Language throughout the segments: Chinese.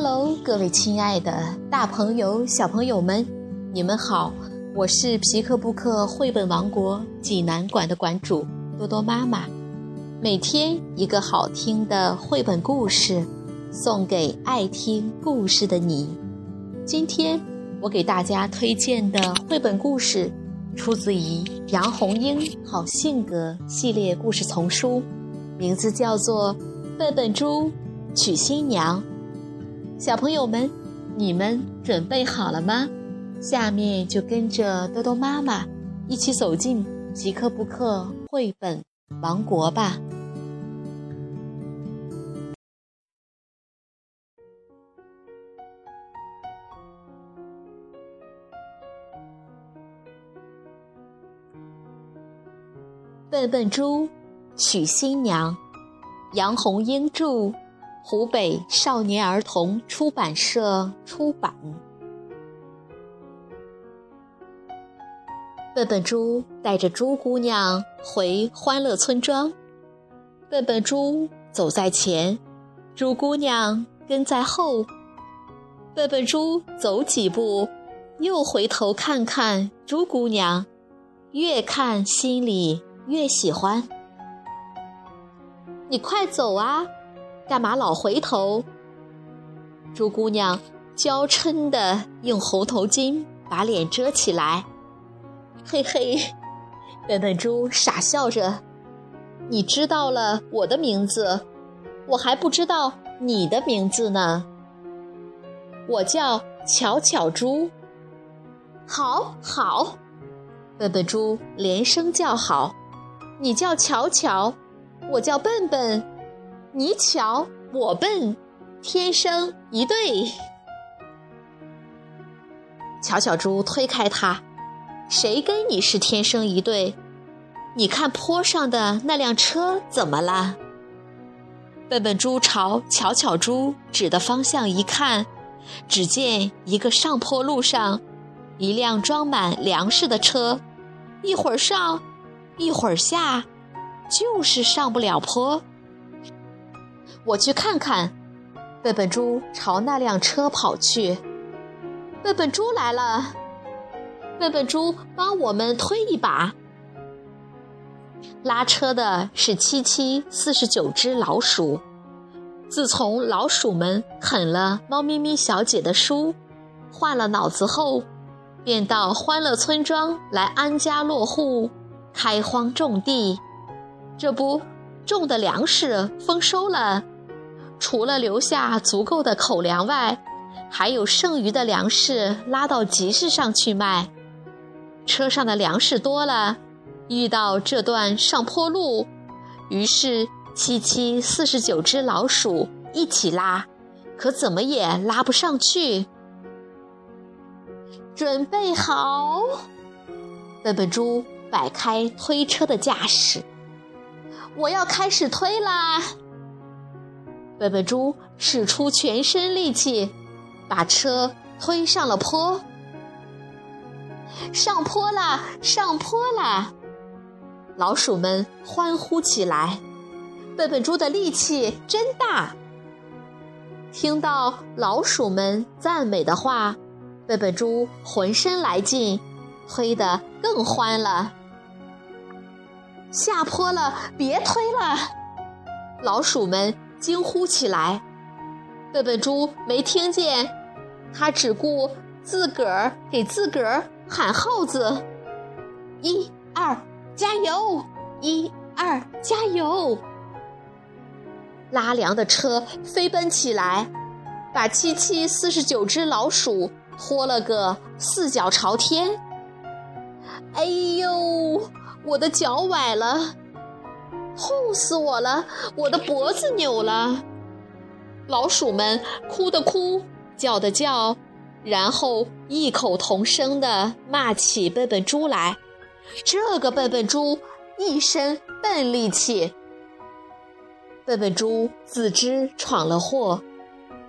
Hello，各位亲爱的大朋友、小朋友们，你们好！我是皮克布克绘本王国济南馆的馆主多多妈妈。每天一个好听的绘本故事，送给爱听故事的你。今天我给大家推荐的绘本故事，出自于杨红樱好性格系列故事丛书，名字叫做《笨笨猪娶新娘》。小朋友们，你们准备好了吗？下面就跟着多多妈妈一起走进吉克布克绘本王国吧。笨笨猪娶新娘，杨红樱著。湖北少年儿童出版社出版。笨笨猪带着猪姑娘回欢乐村庄，笨笨猪走在前，猪姑娘跟在后。笨笨猪走几步，又回头看看猪姑娘，越看心里越喜欢。你快走啊！干嘛老回头？猪姑娘娇嗔的用红头巾把脸遮起来。嘿嘿，笨笨猪傻笑着。你知道了我的名字，我还不知道你的名字呢。我叫巧巧猪。好好，笨笨猪连声叫好。你叫巧巧，我叫笨笨。你巧我笨，天生一对。巧巧猪推开他，谁跟你是天生一对？你看坡上的那辆车怎么了？笨笨猪朝巧巧猪指的方向一看，只见一个上坡路上，一辆装满粮食的车，一会儿上，一会儿下，就是上不了坡。我去看看，笨笨猪朝那辆车跑去。笨笨猪来了，笨笨猪帮我们推一把。拉车的是七七四十九只老鼠。自从老鼠们啃了猫咪咪小姐的书，换了脑子后，便到欢乐村庄来安家落户，开荒种地。这不。种的粮食丰收了，除了留下足够的口粮外，还有剩余的粮食拉到集市上去卖。车上的粮食多了，遇到这段上坡路，于是七七四十九只老鼠一起拉，可怎么也拉不上去。准备好，笨笨猪摆开推车的架势。我要开始推啦！笨笨猪使出全身力气，把车推上了坡。上坡啦！上坡啦！老鼠们欢呼起来。笨笨猪的力气真大。听到老鼠们赞美的话，笨笨猪浑身来劲，推得更欢了。下坡了，别推了！老鼠们惊呼起来。笨笨猪没听见，他只顾自个儿给自个儿喊号子：“一二，加油！一二，加油！”拉粮的车飞奔起来，把七七四十九只老鼠拖了个四脚朝天。哎呦！我的脚崴了，痛死我了！我的脖子扭了。老鼠们哭的哭，叫的叫，然后异口同声地骂起笨笨猪来。这个笨笨猪一身笨力气。笨笨猪自知闯了祸，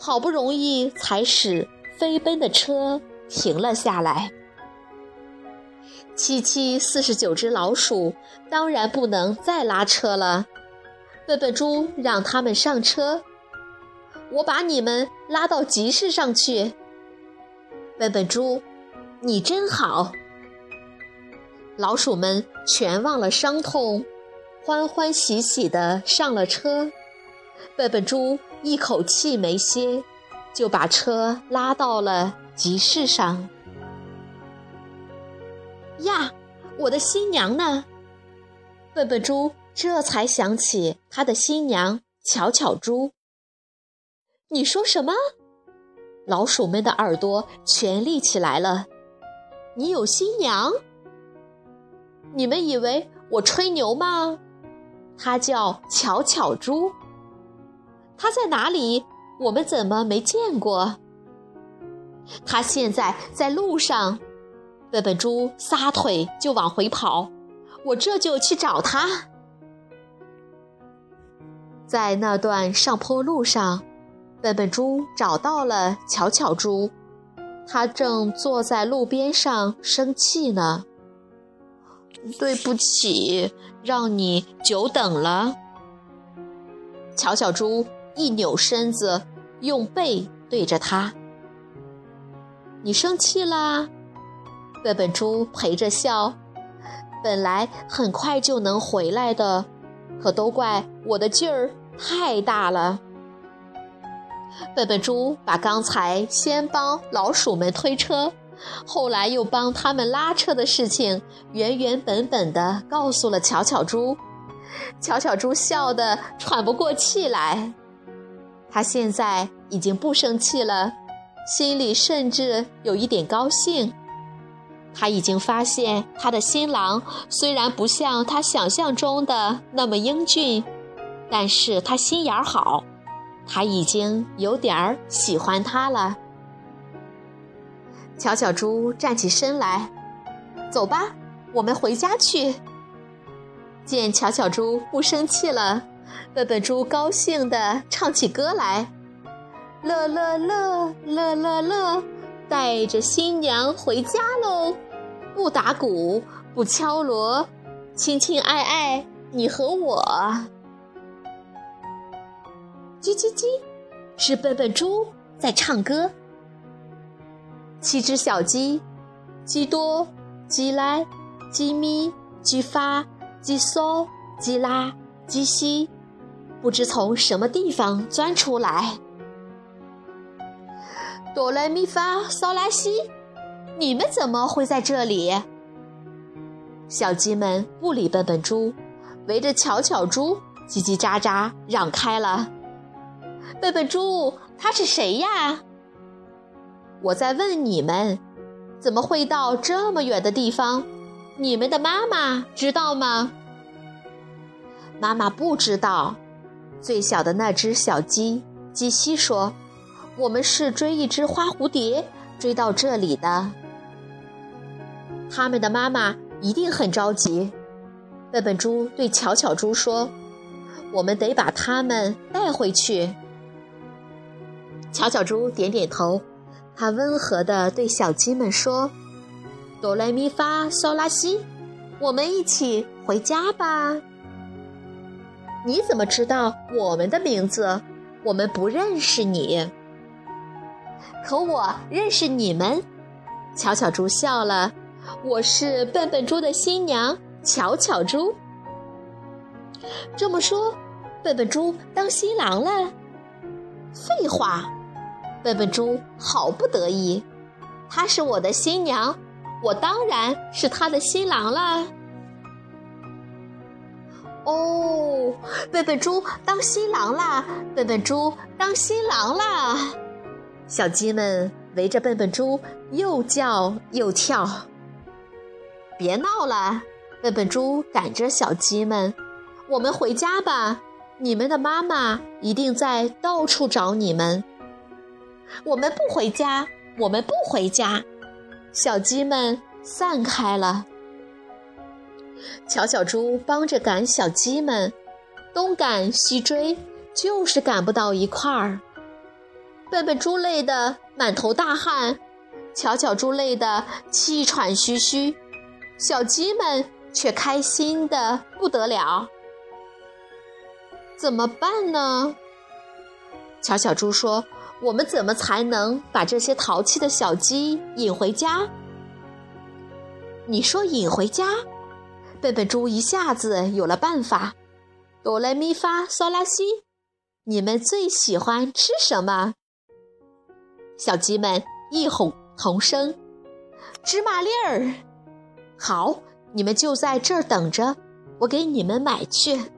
好不容易才使飞奔的车停了下来。七七四十九只老鼠当然不能再拉车了。笨笨猪让他们上车。我把你们拉到集市上去。笨笨猪，你真好。老鼠们全忘了伤痛，欢欢喜喜地上了车。笨笨猪一口气没歇，就把车拉到了集市上。呀，我的新娘呢？笨笨猪这才想起他的新娘巧巧猪。你说什么？老鼠们的耳朵全立起来了。你有新娘？你们以为我吹牛吗？她叫巧巧猪。她在哪里？我们怎么没见过？她现在在路上。笨笨猪撒腿就往回跑。我这就去找他。在那段上坡路上，笨笨猪找到了巧巧猪，它正坐在路边上生气呢。对不起，让你久等了。巧巧猪一扭身子，用背对着他。你生气啦？笨笨猪陪着笑。本来很快就能回来的，可都怪我的劲儿太大了。笨笨猪把刚才先帮老鼠们推车。后来又帮他们拉车的事情原原本本的告诉了巧巧猪，巧巧猪笑得喘不过气来。他现在已经不生气了，心里甚至有一点高兴。他已经发现他的新郎虽然不像他想象中的那么英俊，但是他心眼好，他已经有点儿喜欢他了。巧巧猪站起身来，走吧，我们回家去。见巧巧猪不生气了，笨笨猪高兴地唱起歌来：乐乐乐乐乐乐，带着新娘回家喽！不打鼓，不敲锣，亲亲爱爱，你和我。叽叽叽，是笨笨猪在唱歌。七只小鸡，鸡多，鸡来，鸡咪，鸡发，鸡嗦，鸡拉，鸡西，不知从什么地方钻出来。哆来咪发嗦拉西，你们怎么会在这里？小鸡们不理笨笨猪，围着巧巧猪叽叽喳喳嚷开了。笨笨猪，他是谁呀？我在问你们，怎么会到这么远的地方？你们的妈妈知道吗？妈妈不知道。最小的那只小鸡鸡西说：“我们是追一只花蝴蝶追到这里的。”他们的妈妈一定很着急。笨笨猪对巧巧猪说：“我们得把它们带回去。”巧巧猪点点头。他温和地对小鸡们说：“哆来咪发嗦拉西，我们一起回家吧。”你怎么知道我们的名字？我们不认识你。可我认识你们。巧巧猪笑了：“我是笨笨猪的新娘，巧巧猪。”这么说，笨笨猪当新郎了？废话。笨笨猪好不得意，她是我的新娘，我当然是她的新郎了。哦，笨笨猪当新郎啦！笨笨猪当新郎啦！小鸡们围着笨笨猪又叫又跳。别闹了，笨笨猪赶着小鸡们：“我们回家吧，你们的妈妈一定在到处找你们。”我们不回家，我们不回家。小鸡们散开了。巧巧猪帮着赶小鸡们，东赶西追，就是赶不到一块儿。笨笨猪累得满头大汗，巧巧猪累得气喘吁吁，小鸡们却开心的不得了。怎么办呢？巧小猪说：“我们怎么才能把这些淘气的小鸡引回家？”你说引回家？笨笨猪一下子有了办法。哆来咪发嗦拉西，你们最喜欢吃什么？小鸡们异哄同声：“芝麻粒儿。”好，你们就在这儿等着，我给你们买去。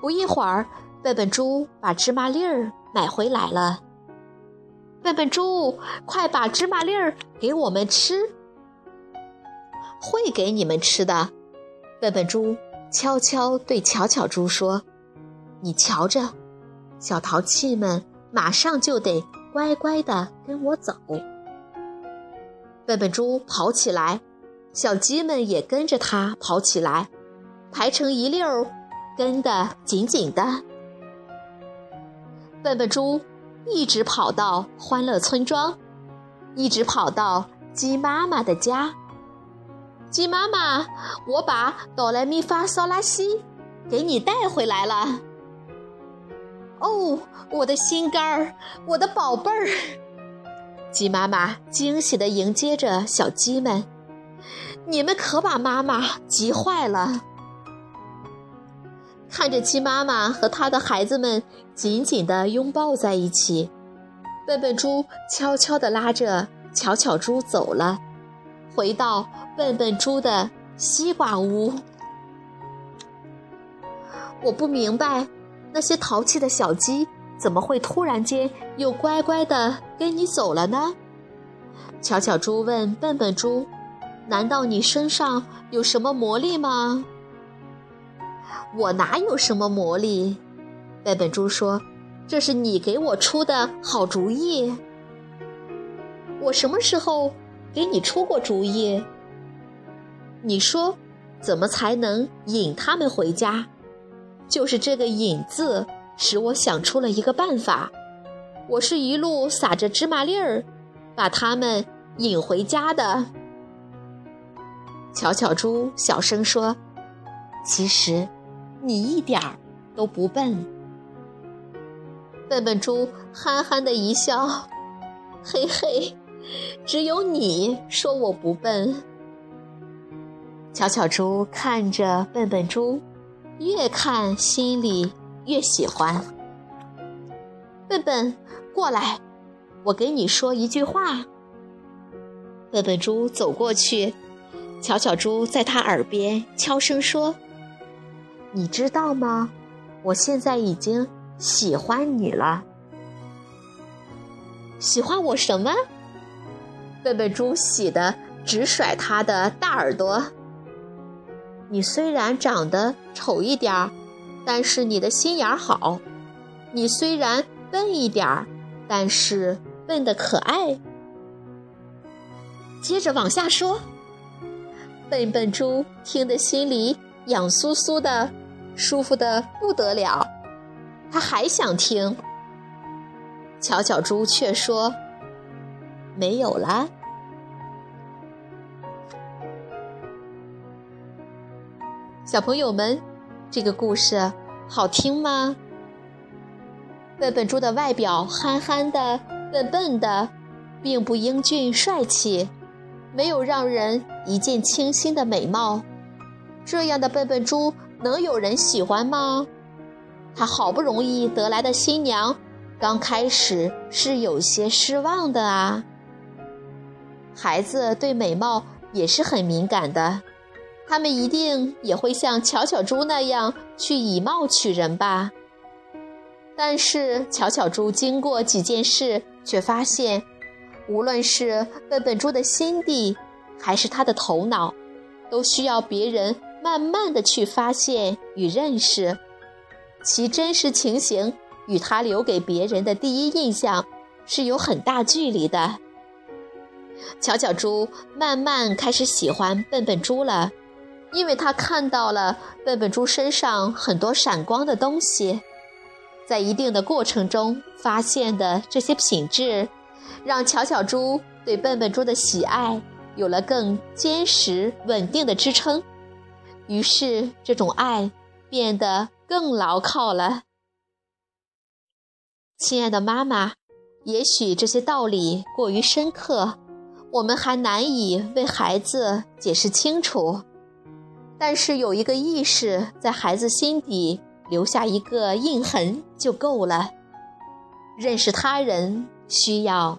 不一会儿，笨笨猪把芝麻粒儿买回来了。笨笨猪，快把芝麻粒儿给我们吃！会给你们吃的。笨笨猪悄悄对巧巧猪说：“你瞧着，小淘气们马上就得乖乖的跟我走。”笨笨猪跑起来。小鸡们也跟着它跑起来，排成一溜儿，跟得紧紧的。笨笨猪一直跑到欢乐村庄，一直跑到鸡妈妈的家。鸡妈妈，我把哆来咪发嗦拉西给你带回来了。哦，我的心肝儿，我的宝贝儿！鸡妈妈惊喜地迎接着小鸡们。你们可把妈妈急坏了！看着鸡妈妈和它的孩子们紧紧地拥抱在一起，笨笨猪悄悄地拉着巧巧猪走了，回到笨笨猪的西瓜屋。我不明白，那些淘气的小鸡怎么会突然间又乖乖地跟你走了呢？巧巧猪问笨笨猪。难道你身上有什么魔力吗？我哪有什么魔力？笨笨猪说：“这是你给我出的好主意。”我什么时候给你出过主意？你说怎么才能引他们回家？就是这个“引”字，使我想出了一个办法。我是一路撒着芝麻粒儿，把他们引回家的。巧巧猪小声说：“其实，你一点儿都不笨。”笨笨猪憨憨的一笑：“嘿嘿，只有你说我不笨。”巧巧猪看着笨笨猪，越看心里越喜欢。笨笨，过来，我给你说一句话。笨笨猪走过去。巧巧猪在他耳边悄声说：“你知道吗？我现在已经喜欢你了。喜欢我什么？”笨笨猪喜得直甩他的大耳朵。你虽然长得丑一点儿，但是你的心眼好；你虽然笨一点儿，但是笨的可爱。接着往下说。笨笨猪听得心里痒酥酥的，舒服的不得了。他还想听，巧巧猪却说：“没有了。”小朋友们，这个故事好听吗？笨笨猪的外表憨憨的、笨笨的，并不英俊帅气。没有让人一见倾心的美貌，这样的笨笨猪能有人喜欢吗？他好不容易得来的新娘，刚开始是有些失望的啊。孩子对美貌也是很敏感的，他们一定也会像巧巧猪那样去以貌取人吧。但是巧巧猪经过几件事，却发现。无论是笨笨猪的心地，还是他的头脑，都需要别人慢慢的去发现与认识，其真实情形与他留给别人的第一印象是有很大距离的。巧巧猪慢慢开始喜欢笨笨猪了，因为他看到了笨笨猪身上很多闪光的东西，在一定的过程中发现的这些品质。让巧巧猪对笨笨猪的喜爱有了更坚实稳定的支撑，于是这种爱变得更牢靠了。亲爱的妈妈，也许这些道理过于深刻，我们还难以为孩子解释清楚。但是有一个意识在孩子心底留下一个印痕就够了。认识他人需要